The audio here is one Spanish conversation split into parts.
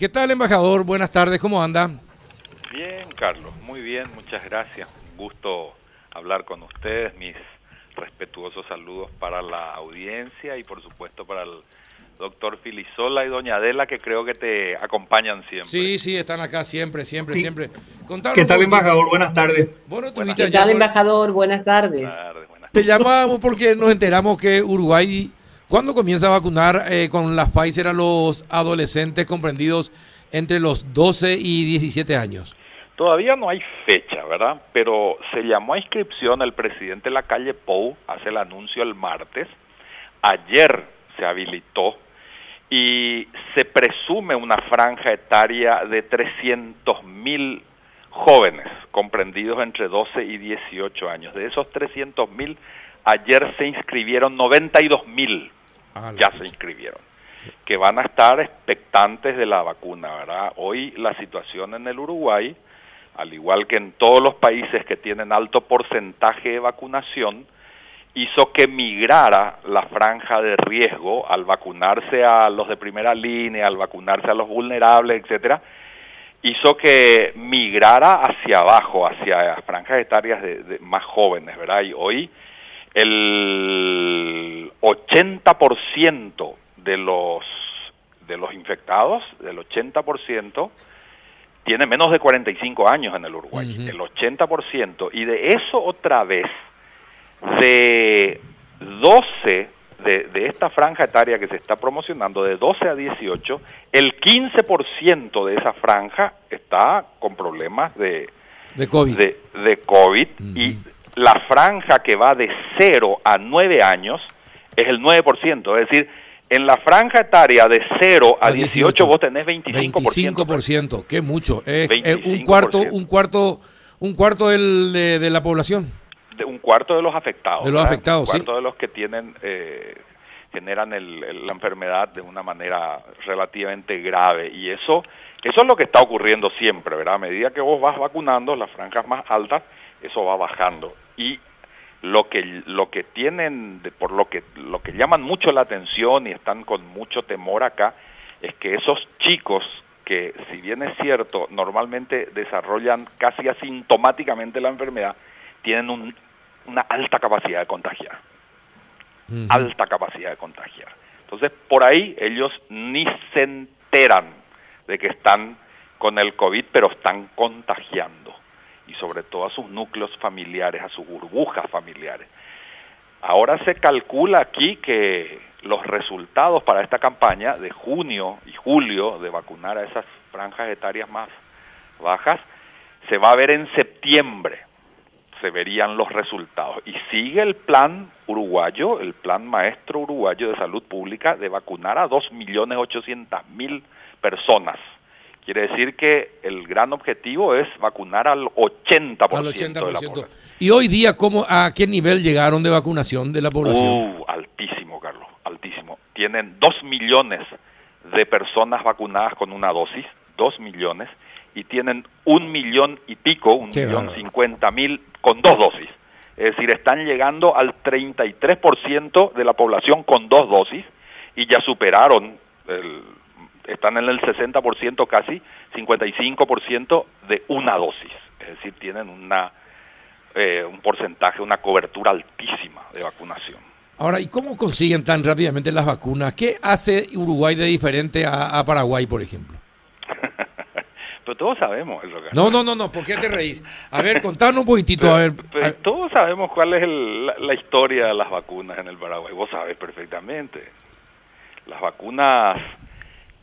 ¿Qué tal, embajador? Buenas tardes, ¿cómo anda? Bien, Carlos, muy bien, muchas gracias. Un gusto hablar con ustedes. Mis respetuosos saludos para la audiencia y, por supuesto, para el doctor Filisola y doña Adela, que creo que te acompañan siempre. Sí, sí, están acá siempre, siempre, Sí. siempre. ¿Qué tal, embajador? Buenas tardes. Bueno, ¿Qué tal, embajador? Buenas tardes. Buenas tardes, buenas Te llamábamos porque nos enteramos que Uruguay, ¿cuándo comienza a vacunar eh, con las Pfizer a los adolescentes comprendidos entre los 12 y 17 años? Todavía no hay fecha, ¿verdad? Pero se llamó a inscripción el presidente de la calle Pou, hace el anuncio el martes. Ayer se habilitó y se presume una franja etaria de 300 mil jóvenes comprendidos entre 12 y 18 años. De esos 300 mil, ayer se inscribieron 92 mil Ah, ya se inscribieron, que van a estar expectantes de la vacuna, ¿verdad? Hoy la situación en el Uruguay, al igual que en todos los países que tienen alto porcentaje de vacunación, hizo que migrara la franja de riesgo al vacunarse a los de primera línea, al vacunarse a los vulnerables, etcétera, hizo que migrara hacia abajo, hacia franjas etarias de, de más jóvenes, ¿verdad? Y hoy el 80% de los de los infectados, del 80%, tiene menos de 45 años en el Uruguay, el 80%, y de eso otra vez, de 12, de, de esta franja etaria que se está promocionando, de 12 a 18, el 15% de esa franja está con problemas de, De COVID. de, de COVID y. la franja que va de 0 a 9 años es el 9%, es decir, en la franja etaria de 0 a A 18, 18, vos tenés 25%. 25%, qué mucho. Es, es un 25%. cuarto, un cuarto, un cuarto del- de, de la población. de un cuarto de los afectados. De los ¿verdad? afectados, Un sí. cuarto de los que tienen, eh, generan el- el- la enfermedad de una manera relativamente grave. Y eso, eso es lo que está ocurriendo siempre, ¿verdad? A medida que vos vas vacunando, las franjas más altas, eso va bajando. Y lo que, lo que tienen, de- por lo que, lo que llaman mucho la atención y están con mucho temor acá, es que esos chicos que, si bien es cierto, normalmente desarrollan casi asintomáticamente la enfermedad, tienen un- una alta capacidad de contagiar, alta capacidad de contagiar. Entonces, por ahí ellos ni se enteran de que están con el COVID, pero están contagiando, y sobre todo a sus núcleos familiares, a sus burbujas familiares. Ahora se calcula aquí que los resultados para esta campaña de junio y julio de vacunar a esas franjas etarias más bajas se va a ver en septiembre se verían los resultados. Y sigue el plan uruguayo, el plan maestro uruguayo de salud pública de vacunar a 2.800.000 personas. Quiere decir que el gran objetivo es vacunar al 80%, Al de la 80%. población. Y hoy día, ¿cómo, ¿a qué nivel llegaron de vacunación de la población? Uh, altísimo, Carlos, altísimo. Tienen 2 millones de personas vacunadas con una dosis, 2 millones, y tienen un millón y pico, un Qué millón cincuenta mil con dos dosis. Es decir, están llegando al 33% de la población con dos dosis y ya superaron, el- están en el 60% casi, 55% de una dosis. Es decir, tienen una, eh, un porcentaje, una cobertura altísima de vacunación. Ahora, ¿y cómo consiguen tan rápidamente las vacunas? ¿Qué hace Uruguay de diferente a, a Paraguay, por ejemplo? Pero todos sabemos eso. No, no, no, no, ¿por qué te reís? A ver, contanos un poquitito, a ver. Pero a- todos sabemos cuál es el- la, la historia de las vacunas en el Paraguay. Vos sabés perfectamente. Las vacunas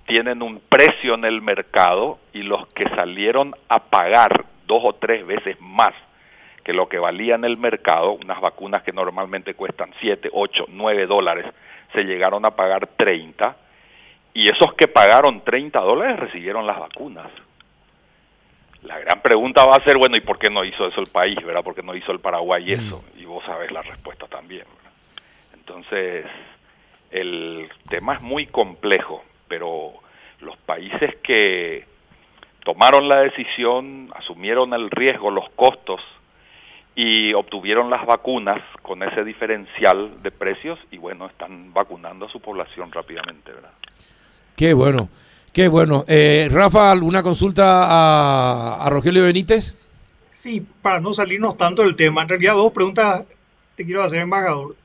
tienen un precio en el mercado y los que salieron a pagar dos o tres veces más que lo que valía en el mercado, unas vacunas que normalmente cuestan 7, 8, 9 dólares, se llegaron a pagar 30 y esos que pagaron 30 dólares recibieron las vacunas. La gran pregunta va a ser, bueno, ¿y por qué no hizo eso el país, verdad? ¿Por qué no hizo el Paraguay eso? Y vos sabés la respuesta también, ¿verdad? Entonces, el tema es muy complejo, pero los países que tomaron la decisión, asumieron el riesgo, los costos y obtuvieron las vacunas con ese diferencial de precios y bueno, están vacunando a su población rápidamente, ¿verdad? Qué bueno. Qué bueno. Eh, Rafa, ¿alguna consulta a, Rogelio Benítez? Sí, para no salirnos tanto del tema, en realidad dos preguntas te quiero hacer, embajador.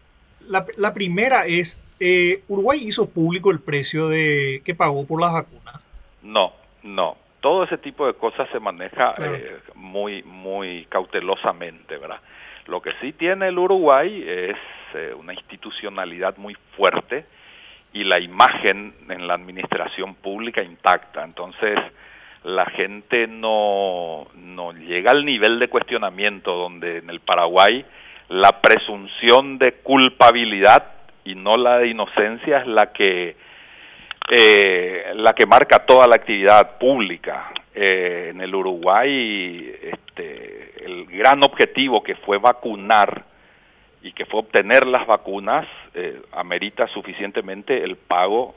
La, primera es, eh, ¿Uruguay hizo público el precio de que pagó por las vacunas? No, no. Todo ese tipo de cosas se maneja eh, muy, muy cautelosamente, ¿verdad? Lo que sí tiene el Uruguay es eh, una institucionalidad muy fuerte y la imagen en la administración pública intacta. Entonces, la gente no, no llega al nivel de cuestionamiento donde en el Paraguay la presunción de culpabilidad y no la de inocencia es la que eh, la que marca toda la actividad pública. Eh, en el Uruguay, este, el gran objetivo que fue vacunar y que fue obtener las vacunas, eh, amerita suficientemente el pago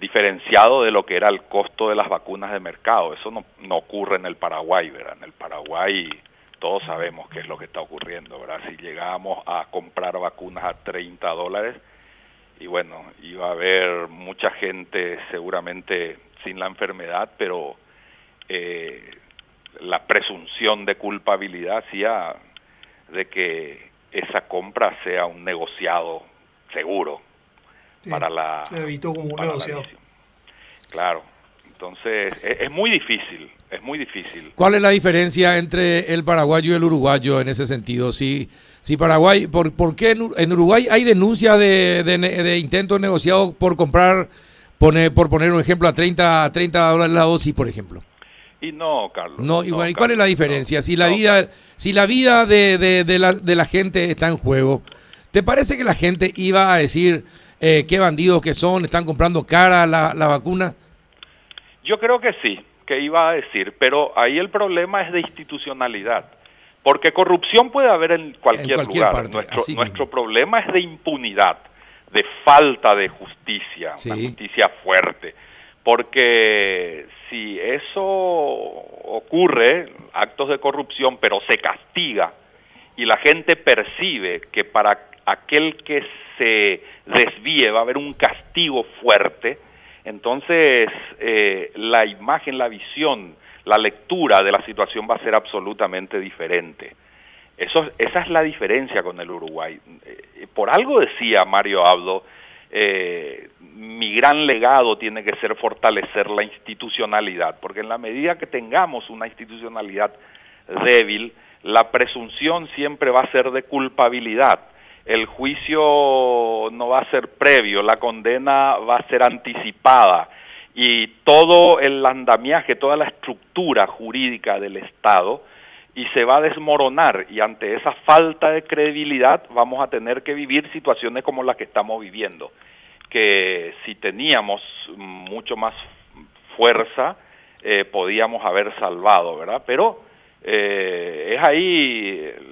diferenciado de lo que era el costo de las vacunas de mercado. Eso no, no ocurre en el Paraguay, ¿verdad? En el Paraguay todos sabemos qué es lo que está ocurriendo, ¿verdad? Si llegamos a comprar vacunas a 30 dólares, y bueno, iba a haber mucha gente seguramente sin la enfermedad, pero eh, la presunción de culpabilidad hacía de que esa compra sea un negociado seguro para la... Se evitó como un negociado. Claro, entonces es, es, muy difícil, es muy difícil. ¿Cuál es la diferencia entre el paraguayo y el uruguayo en ese sentido? Si si Paraguay, ¿por, por qué en, Uruguay hay denuncias de, de, intentos negociados por comprar, por poner un ejemplo, a 30, a 30 dólares la dosis, por ejemplo? Y no, Carlos. No, y, ¿y cuál es la diferencia? si la vida, si la vida de, de, la, de la gente está en juego, ¿te parece que la gente iba a decir eh, qué bandidos que son, están comprando cara la, la vacuna? Yo creo que sí, que iba a decir, pero ahí el problema es de institucionalidad. Porque corrupción puede haber en cualquier, lugar. nuestro, nuestro problema es de impunidad, de falta de justicia, una justicia fuerte. Porque si eso ocurre, actos de corrupción, pero se castiga y la gente percibe que para aquel que se desvíe va a haber un castigo fuerte, entonces eh, la imagen, la visión la lectura de la situación va a ser absolutamente diferente. Eso, esa es la diferencia con el Uruguay. Eh, por algo decía Mario Abdo, eh, mi gran legado tiene que ser fortalecer la institucionalidad, porque en la medida que tengamos una institucionalidad débil, la presunción siempre va a ser de culpabilidad. El juicio no va a ser previo, la condena va a ser anticipada y todo el andamiaje, toda la estructura jurídica del Estado y se va a desmoronar y ante esa falta de credibilidad vamos a tener que vivir situaciones como las que estamos viviendo, que si teníamos mucho más fuerza eh, podíamos haber salvado, ¿verdad? Pero eh, es ahí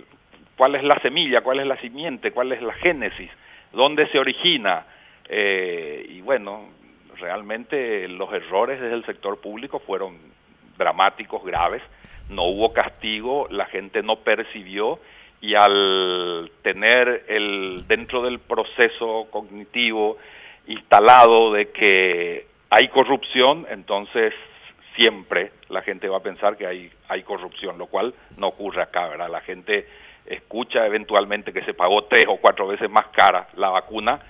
cuál es la semilla, cuál es la simiente, cuál es la génesis, dónde se origina. Eh, y bueno, realmente los errores desde el sector público fueron dramáticos, graves, no hubo castigo, la gente no percibió y al tener el dentro del proceso cognitivo instalado de que hay corrupción, entonces siempre la gente va a pensar que hay, hay corrupción, lo cual no ocurre acá, ¿verdad? La gente escucha eventualmente que se pagó tres o cuatro veces más cara la vacuna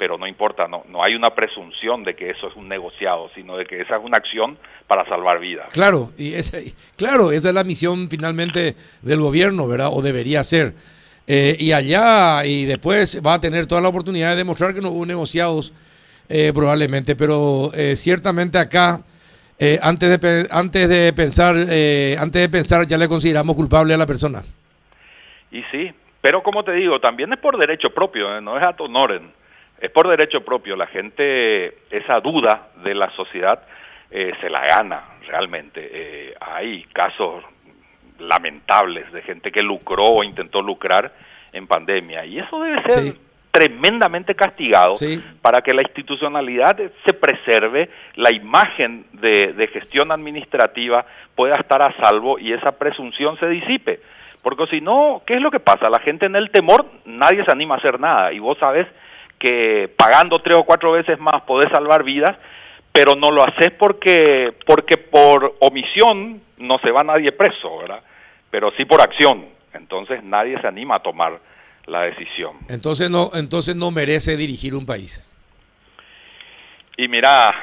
pero no importa, no, no hay una presunción de que eso es un negociado, sino de que esa es una acción para salvar vidas. Claro, y ese, claro, esa es la misión finalmente del gobierno, ¿verdad? O debería ser. Eh, y allá, y después va a tener toda la oportunidad de demostrar que no hubo negociados, eh, probablemente, pero eh, ciertamente acá, antes, de, antes, de pensar, antes de pensar, ya le consideramos culpable a la persona. Y sí, pero como te digo, también es por derecho propio, no es a honoren es por derecho propio. La gente, esa duda de la sociedad eh, se la gana realmente. Eh, hay casos lamentables de gente que lucró o intentó lucrar en pandemia y eso debe ser tremendamente castigado para que la institucionalidad se preserve, la imagen de, de gestión administrativa pueda estar a salvo y esa presunción se disipe. Porque si no, ¿qué es lo que pasa? La gente en el temor, nadie se anima a hacer nada. Y vos sabes que pagando tres o cuatro veces más podés salvar vidas, pero no lo haces porque, porque por omisión no se va nadie preso, ¿verdad? Pero sí por acción. Entonces nadie se anima a tomar la decisión. Entonces no, entonces no merece dirigir un país. Y mira,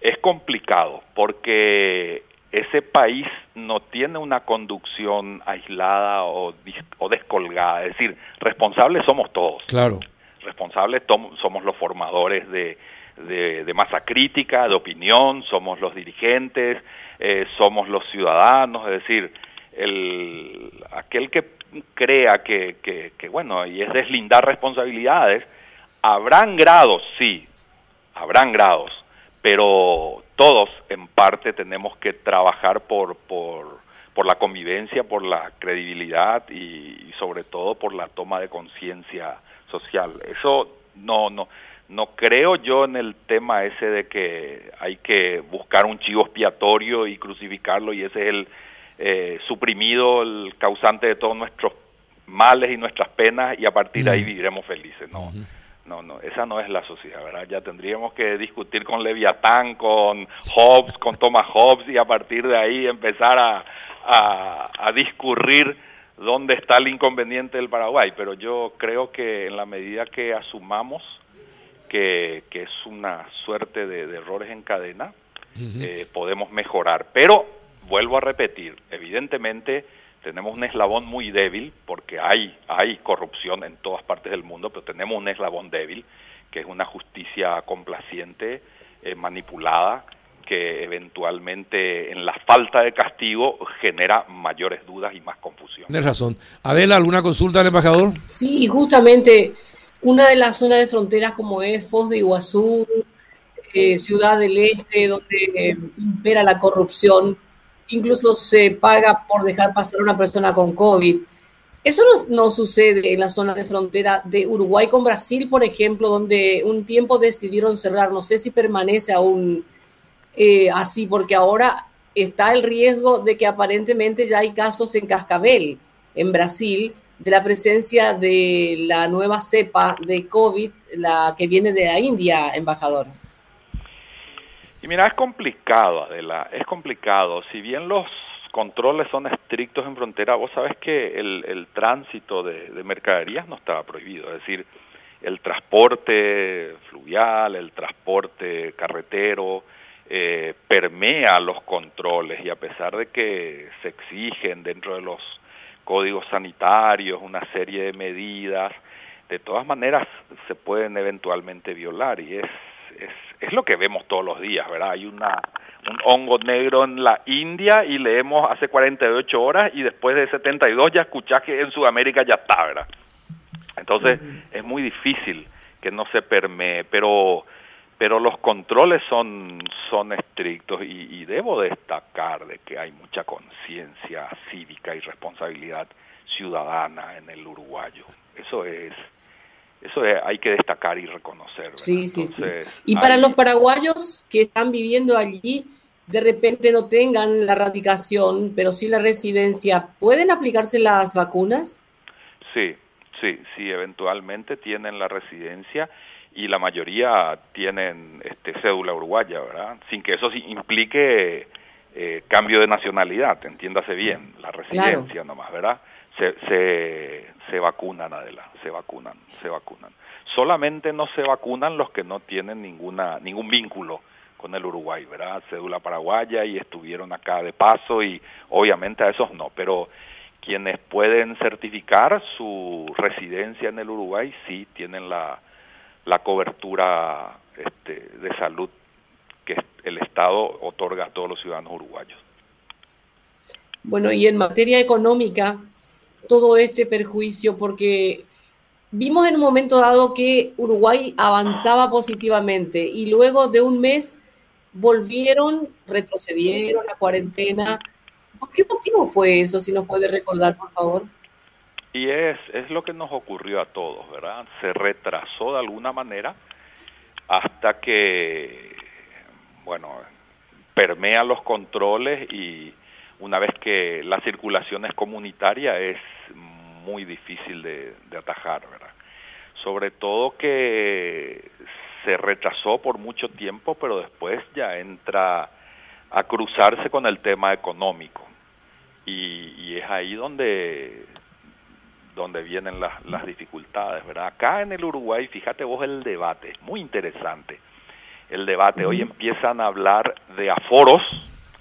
es complicado porque ese país no tiene una conducción aislada o, o descolgada. Es decir, responsables somos todos. Claro. Responsables somos los formadores de, de, masa crítica, de opinión, somos los dirigentes, eh, somos los ciudadanos, es decir, el, aquel que crea que, que, bueno, y es deslindar responsabilidades, habrán grados, sí, habrán grados, pero todos en parte tenemos que trabajar por, por, por la convivencia, por la credibilidad y, y sobre todo por la toma de conciencia social. Eso no, no, no creo yo en el tema ese de que hay que buscar un chivo expiatorio y crucificarlo y ese es el eh, suprimido, el causante de todos nuestros males y nuestras penas y a partir de ahí viviremos felices. No, no, no, esa no es la sociedad, ¿verdad? Ya tendríamos que discutir con Leviatán, con Hobbes, con Thomas Hobbes y a partir de ahí empezar a, a, a discurrir dónde está el inconveniente del Paraguay. Pero yo creo que en la medida que asumamos que, es una suerte de, errores en cadena, eh, podemos mejorar. Pero, vuelvo a repetir, evidentemente tenemos un eslabón muy débil, porque hay, hay corrupción en todas partes del mundo, pero tenemos un eslabón débil, que es una justicia complaciente, eh, manipulada, que eventualmente en la falta de castigo genera mayores dudas y más confusión. Tienes razón. Adela, ¿alguna consulta al embajador? Sí, justamente una de las zonas de fronteras como es Foz de Iguazú, eh, Ciudad del Este, donde eh, impera la corrupción, incluso se paga por dejar pasar a una persona con COVID. Eso no, sucede en la zona de frontera de Uruguay con Brasil, por ejemplo, donde un tiempo decidieron cerrar. No sé si permanece aún eh, así, porque ahora está el riesgo de que aparentemente ya hay casos en Cascabel, en Brasil, de la presencia de la nueva cepa de COVID, la que viene de la India, embajador? Y mira, es complicado, Adela, es complicado. Si bien los controles son estrictos en frontera, vos sabes que el, tránsito de, mercaderías no estaba prohibido, es decir, el transporte fluvial, el transporte carretero, eh, permea los controles y a pesar de que se exigen dentro de los códigos sanitarios, una serie de medidas, de todas maneras se pueden eventualmente violar y es, es, es lo que vemos todos los días, ¿verdad? Hay una, un hongo negro en la India y leemos hace 48 horas y después de 72 ya escuchás que en Sudamérica ya está, ¿verdad? Entonces es muy difícil que no se permee, pero pero los controles son, son estrictos y, debo destacar de que hay mucha conciencia cívica y responsabilidad ciudadana en el uruguayo. Eso es, eso hay que destacar y reconocer. Sí, sí, sí. Y para los paraguayos que están viviendo allí, de repente no tengan la radicación, pero sí la residencia, ¿pueden aplicarse las vacunas? Sí, sí, sí, eventualmente tienen la residencia y la mayoría tienen este, cédula uruguaya, ¿verdad? Sin que eso implique eh, cambio de nacionalidad, entiéndase bien, la residencia nomás, ¿verdad? Se, se, se vacunan, Adela, se vacunan, se vacunan. Solamente no se vacunan los que no tienen ninguna ningún vínculo con el Uruguay, ¿verdad? Cédula paraguaya y estuvieron acá de paso y obviamente a esos no, pero quienes pueden certificar su residencia en el Uruguay sí tienen la la cobertura este, de salud que el Estado otorga a todos los ciudadanos uruguayos. Bueno, y en materia económica, todo este perjuicio, porque vimos en un momento dado que Uruguay avanzaba positivamente y luego de un mes volvieron, retrocedieron la cuarentena. ¿Por qué motivo fue eso? Si nos puede recordar, por favor. Y es, es lo que nos ocurrió a todos, ¿verdad? Se retrasó de alguna manera hasta que, bueno, permea los controles y una vez que la circulación es comunitaria es muy difícil de, atajar, ¿verdad? Sobre todo que se rechazó por mucho tiempo, pero después ya entra a cruzarse con el tema económico. Y, es ahí donde, donde vienen las, las dificultades, ¿verdad? Acá en el Uruguay, fíjate vos el debate, es muy interesante el debate. Hoy empiezan a hablar de aforos,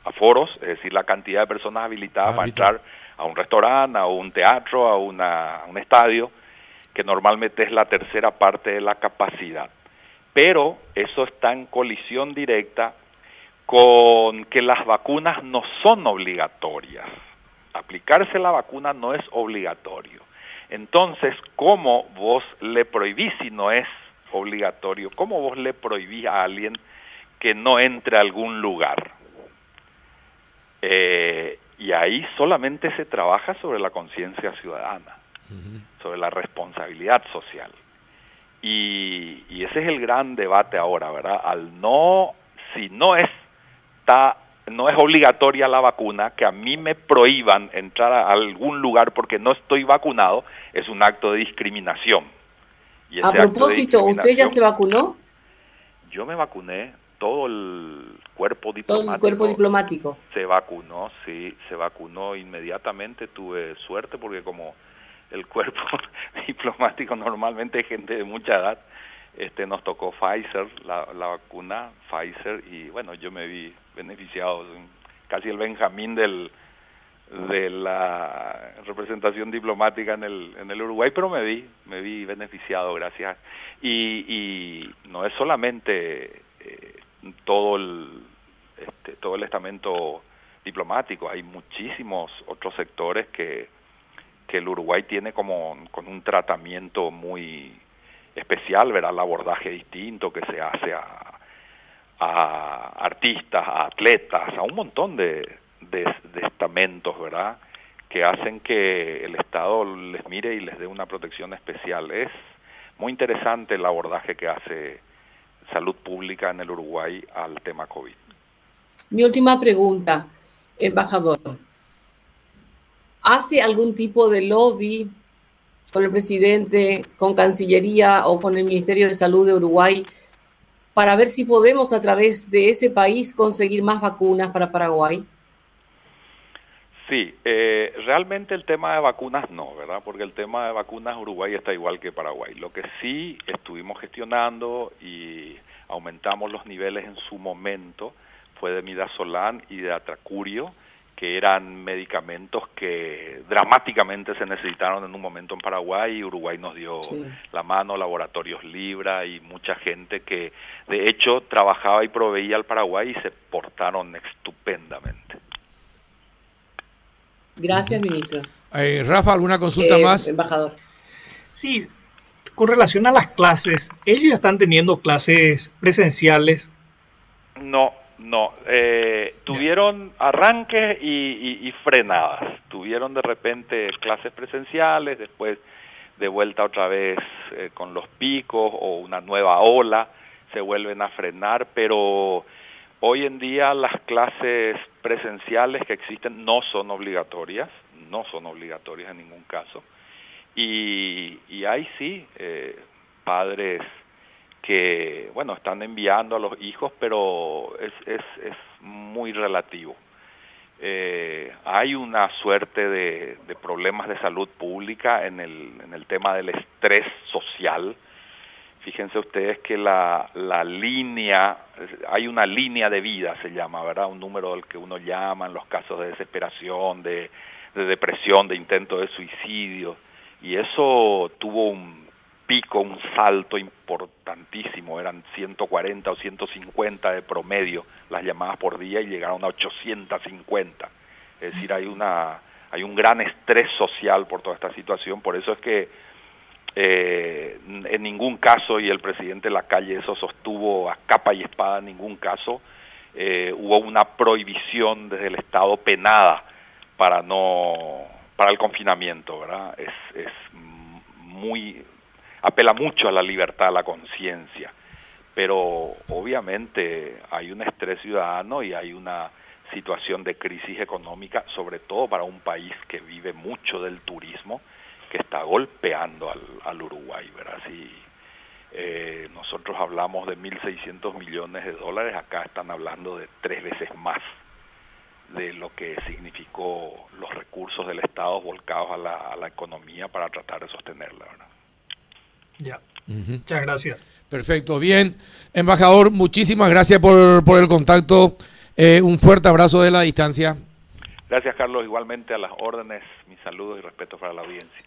aforos, es decir, la cantidad de personas habilitadas ah, para entrar a un restaurante, a un teatro, a, una, a un estadio, que normalmente es la tercera parte de la capacidad. Pero eso está en colisión directa con que las vacunas no son obligatorias. Aplicarse la vacuna no es obligatorio. Entonces, ¿cómo vos le prohibís si no es obligatorio? ¿Cómo vos le prohibís a alguien que no entre a algún lugar? Eh, y ahí solamente se trabaja sobre la conciencia ciudadana, sobre la responsabilidad social. Y, y, ese es el gran debate ahora, ¿verdad? Al no, si no es, está, no es obligatoria la vacuna, que a mí me prohíban entrar a algún lugar porque no estoy vacunado, es un acto de discriminación. a propósito, ¿usted ya se vacunó? Yo me vacuné, todo el cuerpo diplomático. Todo el cuerpo diplomático. Se vacunó, sí, se vacunó inmediatamente. Tuve suerte porque como el cuerpo diplomático normalmente es gente de mucha edad, este nos tocó Pfizer, la, la vacuna Pfizer, y bueno, yo me vi beneficiado, casi el Benjamín del de la representación diplomática en el, en el Uruguay, pero me vi, me vi beneficiado, gracias. Y, y no es solamente eh, todo el este, todo el estamento diplomático. Hay muchísimos otros sectores que, que el Uruguay tiene como con un tratamiento muy especial verá el abordaje distinto que se hace a, artistas a atletas a un montón de, de, de estamentos verdad que hacen que el Estado les mire y les dé una protección especial. Es muy interesante el abordaje que hace salud pública en el Uruguay al tema COVID. Mi última pregunta, embajador. ¿Hace algún tipo de lobby con el presidente, con Cancillería o con el Ministerio de Salud de Uruguay para ver si podemos a través de ese país conseguir más vacunas para Paraguay? Sí, eh, realmente el tema de vacunas no, ¿verdad? Porque el tema de vacunas Uruguay está igual que Paraguay. Lo que sí estuvimos gestionando y aumentamos los niveles en su momento fue de midazolam y de atracurio, que eran medicamentos que dramáticamente se necesitaron en un momento en Paraguay y Uruguay nos dio la mano, laboratorios Libra y mucha gente que de hecho trabajaba y proveía al Paraguay y se portaron estupendamente. Gracias, ministro. Eh, Rafa, ¿alguna consulta eh, más? Embajador. Sí, con relación a las clases, ¿ellos ya están teniendo clases presenciales? No, no. Eh, tuvieron arranques y, frenadas. Tuvieron de repente clases presenciales, después de vuelta otra vez con los picos o una nueva ola, se vuelven a frenar, pero Hoy en día las clases presenciales que existen no son obligatorias, no son obligatorias en ningún caso. Y, y hay sí eh, padres que, bueno, están enviando a los hijos, pero es, es, es muy relativo. Eh, hay una suerte de, de, problemas de salud pública en el, en el tema del estrés social, Fíjense ustedes que la, la línea, hay una línea de vida, se llama, ¿verdad? Un número al que uno llama en los casos de desesperación, de, depresión, de intento de suicidio. Y eso tuvo un pico, un salto importantísimo, eran 140 o 150 de promedio las llamadas por día y llegaron a 850. Es decir, hay una hay un gran estrés social por toda esta situación, por eso es que eh, en ningún caso, y el presidente Lacalle eso sostuvo a capa y espada, en ningún caso eh, hubo una prohibición desde el Estado penada para no para el confinamiento, ¿verdad? Es, es muy apela mucho a la libertad, a la conciencia, pero obviamente hay un estrés ciudadano y hay una situación de crisis económica, sobre todo para un país que vive mucho del turismo que está golpeando al, al Uruguay, ¿verdad? Si, Eh, nosotros hablamos de 1.600 millones de dólares, acá están hablando de tres veces más de lo que significó los recursos del Estado volcados a la, a la economía para tratar de sostenerla. ¿verdad? Ya. Muchas gracias. Perfecto, bien. Embajador, muchísimas gracias por, por el contacto. Eh, un fuerte abrazo de la distancia. Gracias, Carlos. Igualmente a las órdenes, mis saludos y respeto para la audiencia.